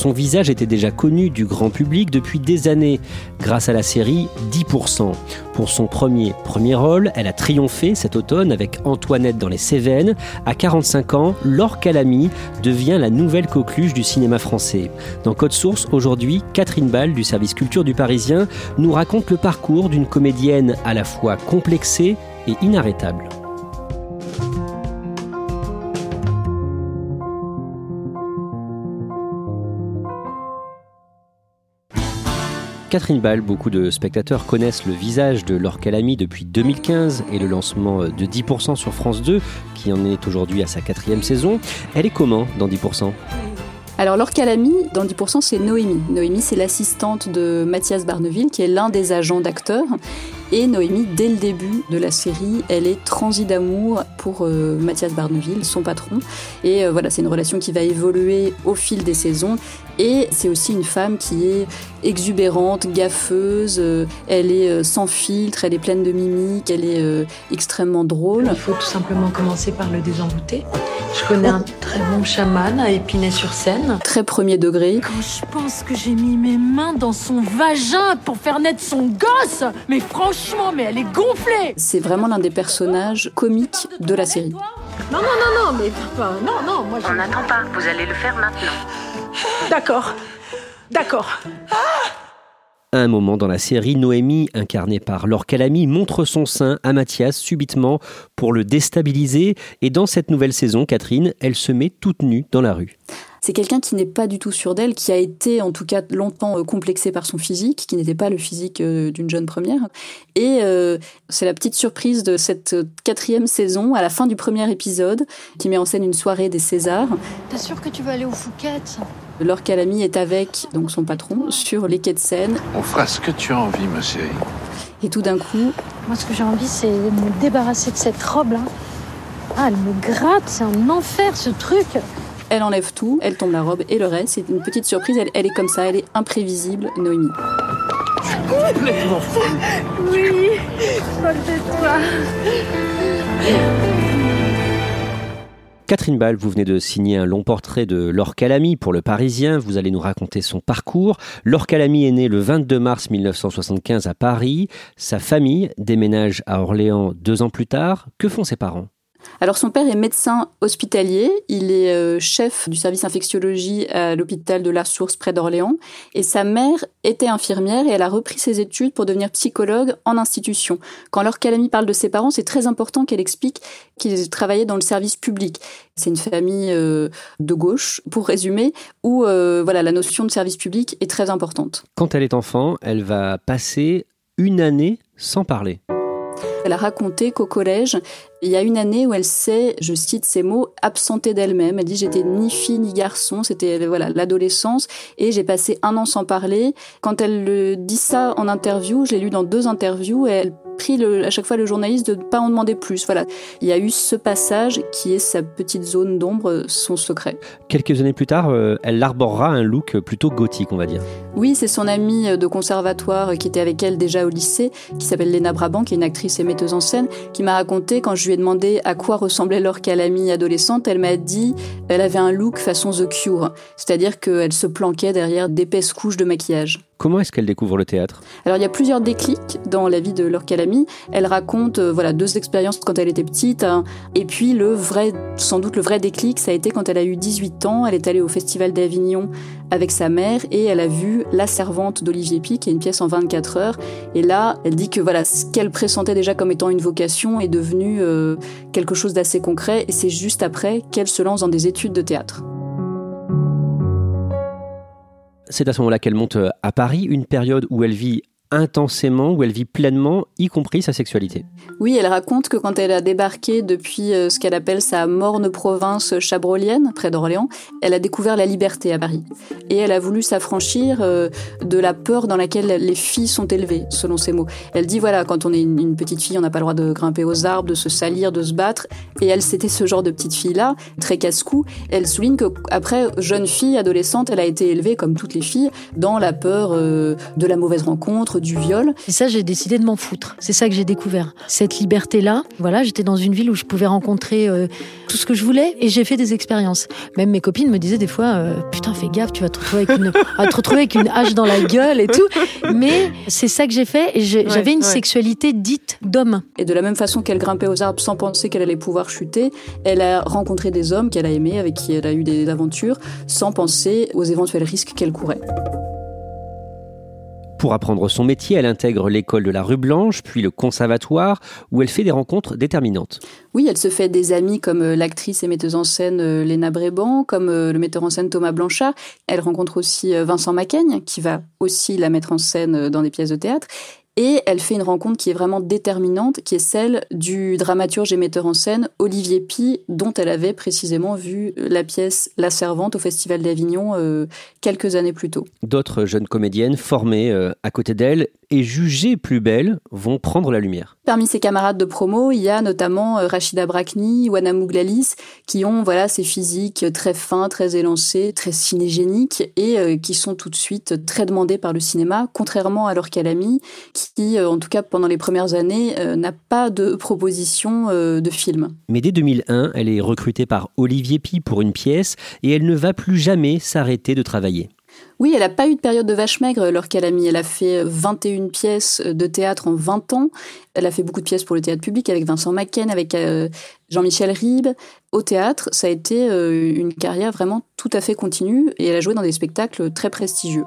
Son visage était déjà connu du grand public depuis des années grâce à la série 10%. Pour son premier premier rôle, elle a triomphé cet automne avec Antoinette dans les Cévennes. À 45 ans, Laure Calamy devient la nouvelle coqueluche du cinéma français. Dans Code Source, aujourd'hui, Catherine Ball du service culture du Parisien nous raconte le parcours d'une comédienne à la fois complexée et inarrêtable. Catherine Ball, beaucoup de spectateurs connaissent le visage de Laure Calamy depuis 2015 et le lancement de 10% sur France 2, qui en est aujourd'hui à sa quatrième saison. Elle est comment dans 10% alors, Laure Calamy, dans 10%, c'est Noémie. Noémie, c'est l'assistante de Mathias Barneville, qui est l'un des agents d'acteurs. Et Noémie, dès le début de la série, elle est transi d'amour pour euh, Mathias Barneville, son patron. Et euh, voilà, c'est une relation qui va évoluer au fil des saisons. Et c'est aussi une femme qui est exubérante, gaffeuse, euh, elle est sans filtre, elle est pleine de mimiques, elle est extrêmement drôle. Il faut tout simplement commencer par le désembouter. Je connais un très bon chaman à Épinay-sur-Seine. Très premier degré. Quand je pense que j'ai mis mes mains dans son vagin pour faire naître son gosse, mais franchement, Franchement, mais elle est gonflée C'est vraiment l'un des personnages comiques de la série. Non, non, non, non, mais papa, non, non, moi je... On n'attend pas, vous allez le faire maintenant. D'accord, d'accord. À un moment dans la série, Noémie, incarnée par Laure Calamy, montre son sein à Mathias subitement pour le déstabiliser. Et dans cette nouvelle saison, Catherine, elle se met toute nue dans la rue. C'est quelqu'un qui n'est pas du tout sûr d'elle, qui a été en tout cas longtemps euh, complexé par son physique, qui n'était pas le physique euh, d'une jeune première. Et euh, c'est la petite surprise de cette quatrième saison, à la fin du premier épisode, qui met en scène une soirée des Césars. T'es sûr que tu vas aller au Fouquet's Laure Calamy est avec donc son patron sur les quais de Seine. On fera ce que tu as envie, ma chérie. Et tout d'un coup, moi ce que j'ai envie c'est de me débarrasser de cette robe là. Ah, elle me gratte, c'est un enfer ce truc. Elle enlève tout, elle tombe la robe et le reste. C'est une petite surprise. Elle, est comme ça, elle est imprévisible, Noémie. complètement Oui, folle de toi. Catherine Ball, vous venez de signer un long portrait de Laure Calamy pour Le Parisien. Vous allez nous raconter son parcours. Laure Calamy est née le 22 mars 1975 à Paris. Sa famille déménage à Orléans deux ans plus tard. Que font ses parents? Alors son père est médecin hospitalier, il est euh, chef du service infectiologie à l'hôpital de la Source près d'Orléans, et sa mère était infirmière et elle a repris ses études pour devenir psychologue en institution. Quand Laure Calamy parle de ses parents, c'est très important qu'elle explique qu'ils travaillaient dans le service public. C'est une famille euh, de gauche, pour résumer, où euh, voilà la notion de service public est très importante. Quand elle est enfant, elle va passer une année sans parler. Elle a raconté qu'au collège, il y a une année où elle s'est, je cite ces mots, absentée d'elle-même. Elle dit j'étais ni fille ni garçon, c'était voilà l'adolescence et j'ai passé un an sans parler. Quand elle le dit ça en interview, je l'ai lu dans deux interviews elle le, à chaque fois le journaliste de ne pas en demander plus. Voilà, il y a eu ce passage qui est sa petite zone d'ombre, son secret. Quelques années plus tard, euh, elle arborera un look plutôt gothique, on va dire. Oui, c'est son amie de conservatoire qui était avec elle déjà au lycée, qui s'appelle Lena Brabant, qui est une actrice et metteuse en scène, qui m'a raconté quand je lui ai demandé à quoi ressemblait Laure Calamy adolescente, elle m'a dit elle avait un look façon The Cure, c'est-à-dire qu'elle se planquait derrière d'épaisses couches de maquillage. Comment est-ce qu'elle découvre le théâtre? Alors il y a plusieurs déclics dans la vie de Laure Calamy. Elle raconte euh, voilà deux expériences quand elle était petite hein. et puis le vrai sans doute le vrai déclic ça a été quand elle a eu 18 ans, elle est allée au festival d'Avignon avec sa mère et elle a vu La servante d'Olivier Pic, qui est une pièce en 24 heures et là, elle dit que voilà ce qu'elle pressentait déjà comme étant une vocation est devenu euh, quelque chose d'assez concret et c'est juste après qu'elle se lance dans des études de théâtre. C'est à ce moment-là qu'elle monte euh, à Paris, une période où elle vit intensément, où elle vit pleinement, y compris sa sexualité. Oui, elle raconte que quand elle a débarqué depuis euh, ce qu'elle appelle sa morne province chabrolienne, près d'Orléans, elle a découvert la liberté à Paris. Et elle a voulu s'affranchir euh, de la peur dans laquelle les filles sont élevées, selon ses mots. Elle dit, voilà, quand on est une petite fille, on n'a pas le droit de grimper aux arbres, de se salir, de se battre. Et elle, c'était ce genre de petite fille-là, très casse-cou. Elle souligne qu'après, jeune fille, adolescente, elle a été élevée, comme toutes les filles, dans la peur euh, de la mauvaise rencontre, du viol. Et ça, j'ai décidé de m'en foutre. C'est ça que j'ai découvert. Cette liberté-là, voilà, j'étais dans une ville où je pouvais rencontrer euh, tout ce que je voulais et j'ai fait des expériences. Même mes copines me disaient des fois, putain, fais gaffe, tu vas te retrouver avec une, te retrouver avec une hache dans la gueule et tout. Mais c'est ça que j'ai fait et j'avais une sexualité dite d'homme. Et de la même façon qu'elle grimpait aux arbres sans penser qu'elle allait pouvoir chuter, elle a rencontré des hommes qu'elle a aimés, avec qui elle a eu des aventures, sans penser aux éventuels risques qu'elle courait. Pour apprendre son métier, elle intègre l'école de la rue Blanche, puis le conservatoire, où elle fait des rencontres déterminantes. Oui, elle se fait des amis comme euh, l'actrice et metteuse en scène euh, Léna Bréban, comme euh, le metteur en scène Thomas Blanchard. Elle rencontre aussi Vincent Macaigne, qui va aussi la mettre en scène dans des pièces de théâtre. Et elle fait une rencontre qui est vraiment déterminante, qui est celle du dramaturge et metteur en scène Olivier Pi, dont elle avait précisément vu la pièce La Servante au Festival d'Avignon euh, quelques années plus tôt. D'autres jeunes comédiennes formées euh, à côté d'elle et jugées plus belles vont prendre la lumière. Parmi ses camarades de promo, il y a notamment euh, Rachida Brakni, Wana Mouglalis, qui ont voilà ces physiques très fins, très élancés, très cinégéniques et qui sont tout de suite très demandés par le cinéma, contrairement à leur Calami, qui, en tout cas pendant les premières années, n'a pas de proposition de film. Mais dès 2001, elle est recrutée par Olivier Pi pour une pièce et elle ne va plus jamais s'arrêter de travailler. Oui, elle n'a pas eu de période de vache maigre a mis. Elle a fait 21 pièces de théâtre en 20 ans. Elle a fait beaucoup de pièces pour le théâtre public avec Vincent Macken, avec euh, Jean-Michel Ribes. Au théâtre, ça a été euh, une carrière vraiment tout à fait continue et elle a joué dans des spectacles très prestigieux.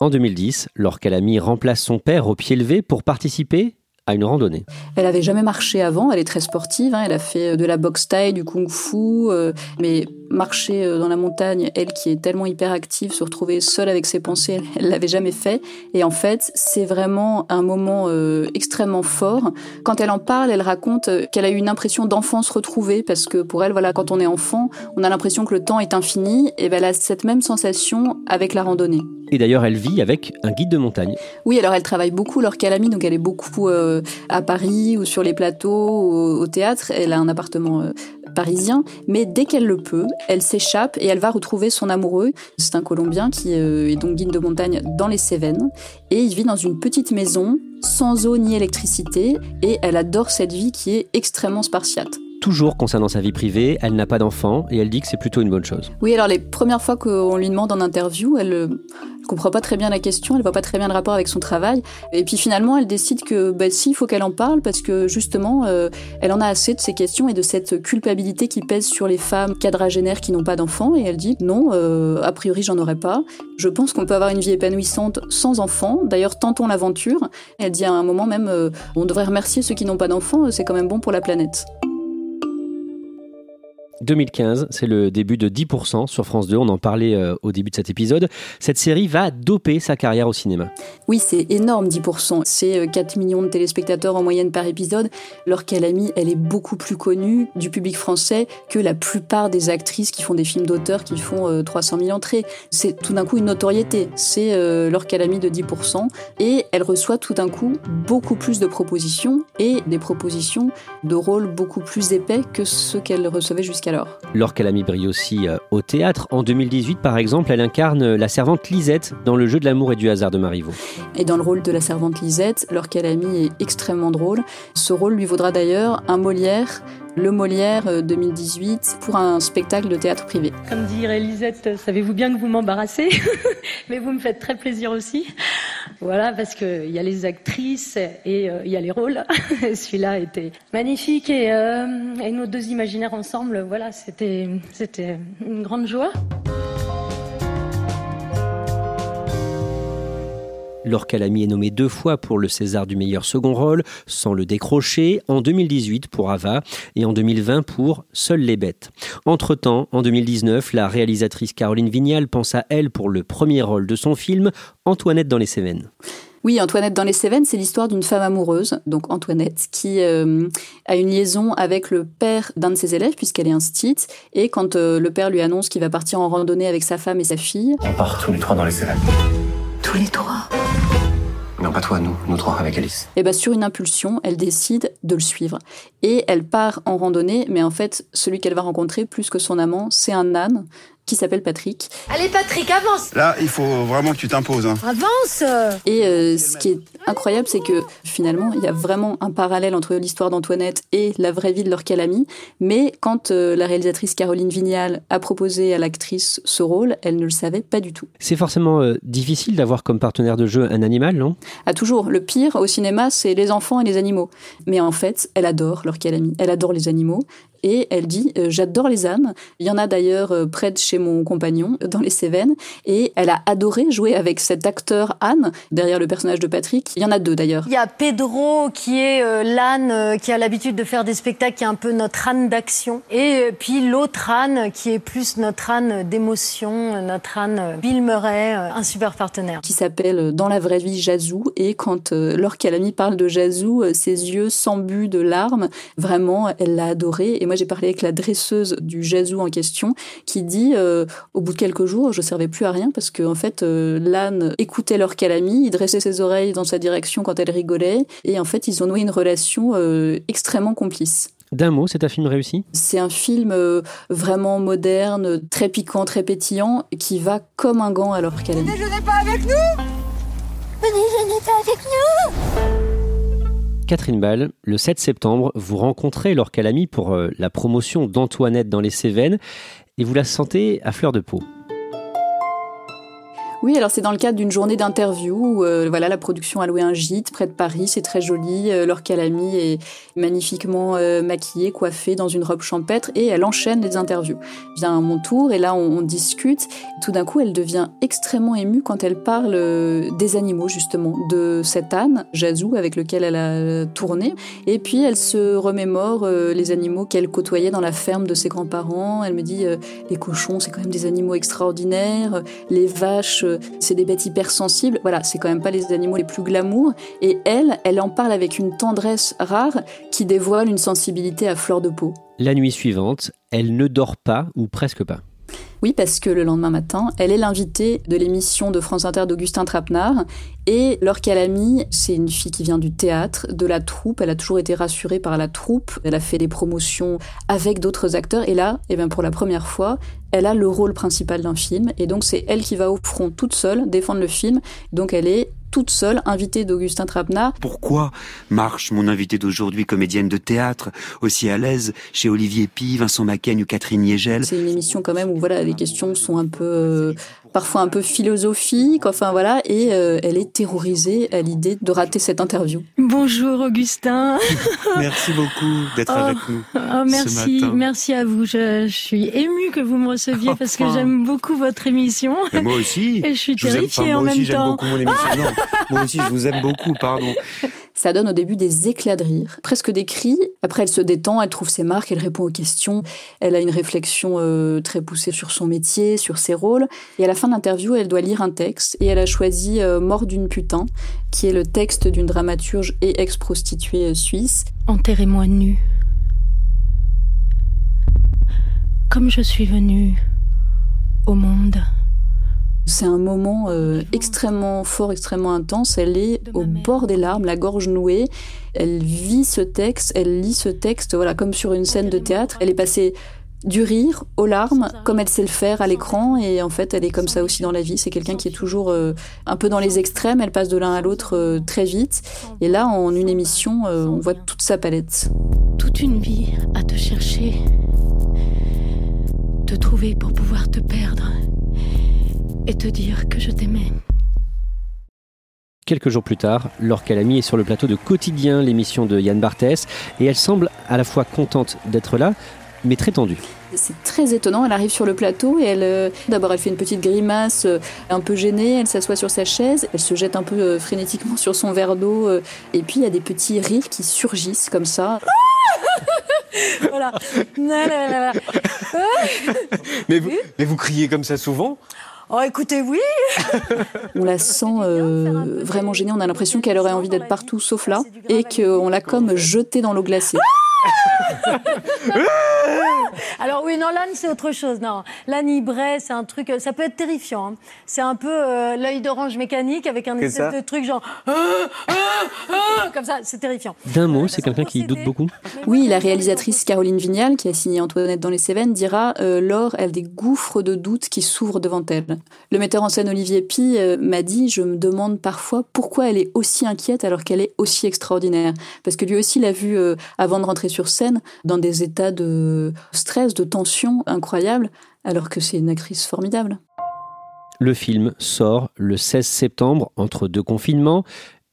En 2010, Laure-Calamy remplace son père au pied levé pour participer à une randonnée. Elle avait jamais marché avant, elle est très sportive, hein. elle a fait de la boxe taille, du kung-fu, euh, mais marcher euh, dans la montagne, elle qui est tellement hyperactive, se retrouver seule avec ses pensées, elle l'avait jamais fait. Et en fait, c'est vraiment un moment euh, extrêmement fort. Quand elle en parle, elle raconte qu'elle a eu une impression d'enfance retrouvée parce que pour elle, voilà, quand on est enfant, on a l'impression que le temps est infini. Et ben, elle a cette même sensation avec la randonnée. Et d'ailleurs, elle vit avec un guide de montagne. Oui, alors elle travaille beaucoup leur calamie, donc elle est beaucoup euh, à Paris ou sur les plateaux, au, théâtre. Elle a un appartement euh, parisien, mais dès qu'elle le peut, elle s'échappe et elle va retrouver son amoureux. C'est un Colombien qui euh, est donc guide de montagne dans les Cévennes et il vit dans une petite maison sans eau ni électricité et elle adore cette vie qui est extrêmement spartiate toujours concernant sa vie privée, elle n'a pas d'enfant et elle dit que c'est plutôt une bonne chose. Oui, alors les premières fois qu'on lui demande en interview, elle ne euh, comprend pas très bien la question, elle voit pas très bien le rapport avec son travail. Et puis finalement, elle décide que bah, si, il faut qu'elle en parle parce que justement, euh, elle en a assez de ces questions et de cette culpabilité qui pèse sur les femmes quadragénaires qui n'ont pas d'enfants. Et elle dit non, euh, a priori, j'en aurais pas. Je pense qu'on peut avoir une vie épanouissante sans enfants. D'ailleurs, tentons l'aventure. Elle dit à un moment même, on devrait remercier ceux qui n'ont pas d'enfants, c'est quand même bon pour la planète. 2015, c'est le début de 10% sur France 2, on en parlait euh, au début de cet épisode. Cette série va doper sa carrière au cinéma. Oui, c'est énorme 10%, c'est 4 euh, millions de téléspectateurs en moyenne par épisode. Laure Calamy, elle est beaucoup plus connue du public français que la plupart des actrices qui font des films d'auteur qui font 300 euh, 000 entrées. C'est tout d'un coup une notoriété, c'est Laure Calamy de 10% et elle reçoit tout d'un coup beaucoup plus de propositions et des propositions de rôles beaucoup plus épais que ceux qu'elle recevait jusqu'à alors Laure Calamy brille aussi euh, au théâtre. En 2018, par exemple, elle incarne la servante Lisette dans Le jeu de l'amour et du hasard de Marivaux. Et dans le rôle de la servante Lisette, Laure Calamy est extrêmement drôle. Ce rôle lui vaudra d'ailleurs un Molière le Molière 2018 euh, pour un spectacle de théâtre privé. Comme dirait Lisette, savez-vous bien que vous m'embarrassez, mais vous me faites très plaisir aussi. Voilà, parce qu'il y a les actrices et euh, il y a les rôles. Celui-là était magnifique et, euh, et, nos deux imaginaires ensemble, voilà, c'était une grande joie. Laure Calamy est nommée deux fois pour le César du meilleur second rôle, sans le décrocher, en 2018 pour Ava et en 2020 pour Seules les bêtes. Entre-temps, en 2019, la réalisatrice Caroline Vignal pense à elle pour le premier rôle de son film, Antoinette dans les Cévennes. Oui, Antoinette dans les Cévennes, c'est l'histoire d'une femme amoureuse, donc Antoinette, qui euh, a une liaison avec le père d'un de ses élèves, puisqu'elle est instite. Et quand euh, le père lui annonce qu'il va partir en randonnée avec sa femme et sa fille... On part tous les trois dans les Cévennes. Tous les trois? Non, pas toi, nous, nous trois, avec Alice. Et bien, sur une impulsion, elle décide de le suivre. Et elle part en randonnée, mais en fait, celui qu'elle va rencontrer, plus que son amant, c'est un âne qui s'appelle Patrick. Allez Patrick, avance Là, il faut vraiment que tu t'imposes. Hein. Avance Et euh, ce qui est incroyable, c'est que finalement, il y a vraiment un parallèle entre l'histoire d'Antoinette et la vraie vie de leur calami. Mais quand euh, la réalisatrice Caroline Vignal a proposé à l'actrice ce rôle, elle ne le savait pas du tout. C'est forcément euh, difficile d'avoir comme partenaire de jeu un animal, non? Ah, toujours. Le pire au cinéma, c'est les enfants et les animaux. Mais en fait, elle adore leur calami. Elle adore les animaux et elle dit euh, j'adore les ânes. Il y en a d'ailleurs euh, près de chez mon compagnon dans les Cévennes et elle a adoré jouer avec cet acteur Anne derrière le personnage de Patrick. Il y en a deux d'ailleurs. Il y a Pedro qui est euh, l'âne qui a l'habitude de faire des spectacles, qui est un peu notre âne d'action et puis l'autre âne qui est plus notre âne d'émotion, notre âne Bill Murray, un super partenaire. Qui s'appelle dans la vraie vie Jazou et quand Laure Calamy parle de Jazou, ses yeux s'embuent de larmes. Vraiment, elle l'a adoré et moi j'ai parlé avec la dresseuse du Jazou en question qui dit euh, au bout de quelques jours, je servais plus à rien parce que en fait euh, l'âne écoutait leur calamie, il dressait ses oreilles dans sa direction quand elle rigolait et en fait ils ont noué une relation euh, extrêmement complice. D'un mot, c'est un film réussi? C'est un film vraiment moderne, très piquant, très pétillant, qui va comme un gant à leur calamie. Venez, je pas avec nous Venez, je pas avec nous Catherine Ball, le 7 septembre, vous rencontrez Laure Calamy pour euh, la promotion d'Antoinette dans les Cévennes et vous la sentez à fleur de peau. Oui, alors c'est dans le cadre d'une journée d'interview où euh, voilà, la production a loué un gîte près de Paris, c'est très joli. Euh, Laure Calamy est magnifiquement euh, maquillée, coiffée dans une robe champêtre et elle enchaîne les interviews. Vient à mon tour et là on, discute. Tout d'un coup, elle devient extrêmement émue quand elle parle euh, des animaux justement, de cet âne, Jazou, avec lequel elle a tourné. Et puis elle se remémore les animaux qu'elle côtoyait dans la ferme de ses grands-parents. Elle me dit les cochons, c'est quand même des animaux extraordinaires, les vaches c'est des bêtes hypersensibles. Voilà, c'est quand même pas les animaux les plus glamour. Et elle, elle en parle avec une tendresse rare qui dévoile une sensibilité à fleur de peau. La nuit suivante, elle ne dort pas ou presque pas. Oui, parce que le lendemain matin, elle est l'invitée de l'émission de France Inter d'Augustin Trapenard. Et Laure Calamy, c'est une fille qui vient du théâtre, de la troupe. Elle a toujours été rassurée par la troupe. Elle a fait des promotions avec d'autres acteurs. Et là, eh bien, pour la première fois, elle a le rôle principal d'un film. Et donc, c'est elle qui va au front toute seule défendre le film. Donc, elle est toute seule, invitée d'Augustin Trapenard. Pourquoi marche mon invitée d'aujourd'hui, comédienne de théâtre, aussi à l'aise chez Olivier Pi, Vincent Macaigne ou Catherine Niegel C'est une émission quand même où voilà, les questions sont un peu euh, parfois un peu philosophique, enfin voilà, et euh, elle est terrorisée à l'idée de rater cette interview. Bonjour Augustin. merci beaucoup d'être oh, avec nous. Oh, merci, ce matin. merci à vous. Je, je suis émue que vous me receviez parce que j'aime beaucoup votre émission. Et moi aussi. Et je suis je terrifiée aime, enfin, en moi même aussi, temps. Beaucoup mon émission. Non, moi aussi, je vous aime beaucoup, pardon. Ça donne au début des éclats de rire, presque des cris. Après, elle se détend, elle trouve ses marques, elle répond aux questions. Elle a une réflexion euh, très poussée sur son métier, sur ses rôles. Et à la fin de l'interview, elle doit lire un texte. Et elle a choisi euh, Mort d'une putain, qui est le texte d'une dramaturge et ex-prostituée euh, suisse. Enterrez-moi nu. Comme je suis venue au monde. C'est un moment euh, extrêmement fort, extrêmement intense. Elle est au bord des larmes, la gorge nouée. Elle vit ce texte, elle lit ce texte, voilà, comme sur une scène de théâtre. Elle est passée du rire aux larmes, comme elle sait le faire à l'écran. Et en fait, elle est comme ça aussi dans la vie. C'est quelqu'un qui est toujours euh, un peu dans les extrêmes. Elle passe de l'un à l'autre euh, très vite. Et là, en une émission, euh, on voit toute sa palette. Toute une vie à te chercher, te trouver pour pouvoir te perdre et te dire que je t'aimais. Quelques jours plus tard, Laure Calamy est sur le plateau de Quotidien, l'émission de Yann Barthès, et elle semble à la fois contente d'être là, mais très tendue. C'est très étonnant, elle arrive sur le plateau et elle, euh, d'abord elle fait une petite grimace euh, un peu gênée, elle s'assoit sur sa chaise, elle se jette un peu euh, frénétiquement sur son verre d'eau euh, et puis il y a des petits rires qui surgissent comme ça. voilà. Vous, mais vous criez comme ça souvent? Oh, écoutez, oui. On la sent euh, vraiment gênée. On a l'impression qu'elle aurait envie d'être partout sauf là et qu'on l'a comme jetée dans l'eau glacée. L'âne, c'est autre chose. Non, l'âne ivret, c'est un truc, ça peut être terrifiant. hein. C'est un peu euh, l'œil d'orange mécanique avec un espèce de truc genre Ah, ah, ah comme ça, c'est terrifiant. D'un mot, c'est quelqu'un qui doute beaucoup. Oui, la réalisatrice Caroline Vignal, qui a signé Antoinette dans les Cévennes, dira euh, Laure, elle a des gouffres de doute qui s'ouvrent devant elle. Le metteur en scène Olivier Pi euh, m'a dit Je me demande parfois pourquoi elle est aussi inquiète alors qu'elle est aussi extraordinaire. Parce que lui aussi l'a vu euh, avant de rentrer sur scène dans des états de stress, de tension incroyables, alors que c'est une actrice formidable. Le film sort le 16 septembre entre deux confinements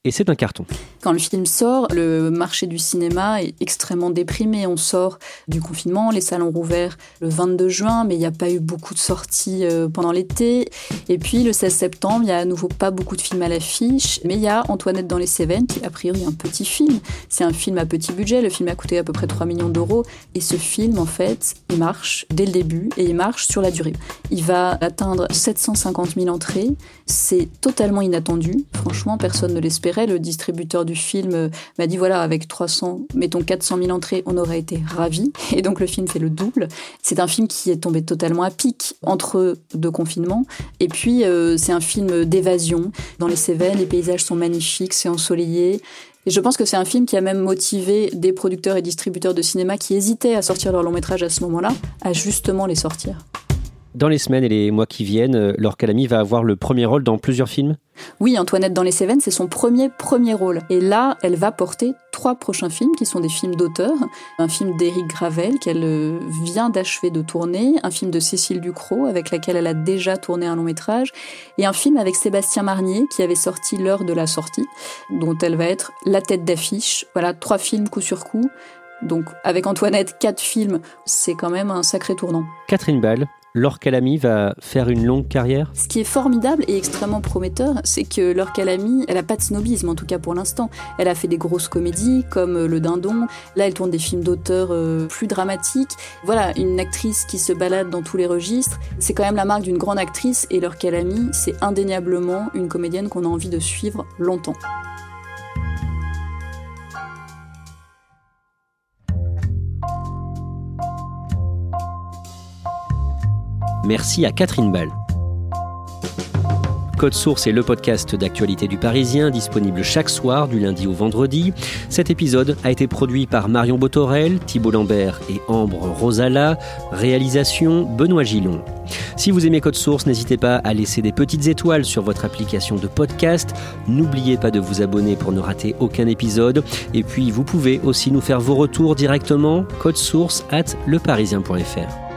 et c'est un carton. Quand le film sort, le marché du cinéma est extrêmement déprimé. On sort du confinement, les salons rouverts le 22 juin, mais il n'y a pas eu beaucoup de sorties euh, pendant l'été. Et puis le 16 septembre, il n'y a à nouveau pas beaucoup de films à l'affiche, mais il y a Antoinette dans les Cévennes, qui a priori un petit film. C'est un film à petit budget, le film a coûté à peu près 3 millions d'euros. Et ce film, en fait, il marche dès le début et il marche sur la durée. Il va atteindre 750 000 entrées. C'est totalement inattendu. Franchement, personne ne Le distributeur du film euh, m'a dit voilà, avec 300, mettons 400 000 entrées, on aurait été ravis. Et donc le film fait le double. C'est un film qui est tombé totalement à pic entre deux confinements. Et puis euh, c'est un film d'évasion. Dans les Cévennes, les paysages sont magnifiques, c'est ensoleillé. Et je pense que c'est un film qui a même motivé des producteurs et distributeurs de cinéma qui hésitaient à sortir leur long métrage à ce moment-là, à justement les sortir. Dans les semaines et les mois qui viennent, euh, Laure Calamy va avoir le premier rôle dans plusieurs films? Oui, Antoinette dans les Cévennes, c'est son premier premier rôle. Et là, elle va porter trois prochains films qui sont des films d'auteur. Un film d'Éric Gravel qu'elle euh, vient d'achever de tourner, un film de Cécile Ducrot avec laquelle elle a déjà tourné un long métrage, et un film avec Sébastien Marnier qui avait sorti l'heure de la sortie, dont elle va être la tête d'affiche. Voilà, trois films coup sur coup. Donc avec Antoinette, quatre films, c'est quand même un sacré tournant. Catherine Ball, Laure Calamy va faire une longue carrière Ce qui est formidable et extrêmement prometteur, c'est que Laure Calamy, elle a pas de snobisme en tout cas pour l'instant. Elle a fait des grosses comédies comme Le Dindon. Là, elle tourne des films d'auteur euh, plus dramatiques. Voilà, une actrice qui se balade dans tous les registres. C'est quand même la marque d'une grande actrice et Laure Calamy, c'est indéniablement une comédienne qu'on a envie de suivre longtemps. Merci à Catherine Ball. Code Source est le podcast d'actualité du Parisien, disponible chaque soir du lundi au vendredi. Cet épisode a été produit par Marion Botorel, Thibault Lambert et Ambre Rosala. Réalisation Benoît Gillon. Si vous aimez Code Source, n'hésitez pas à laisser des petites étoiles sur votre application de podcast. N'oubliez pas de vous abonner pour ne rater aucun épisode. Et puis, vous pouvez aussi nous faire vos retours directement. Code Source at leparisien.fr.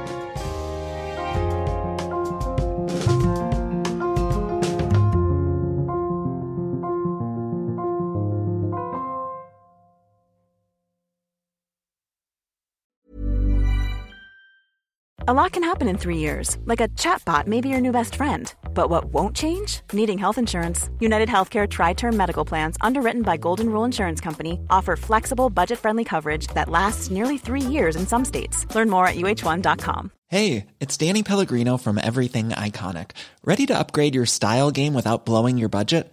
A lot can happen in three years, like a chatbot may be your new best friend. But what won't change? Needing health insurance. United Healthcare Tri Term Medical Plans, underwritten by Golden Rule Insurance Company, offer flexible, budget friendly coverage that lasts nearly three years in some states. Learn more at uh1.com. Hey, it's Danny Pellegrino from Everything Iconic. Ready to upgrade your style game without blowing your budget?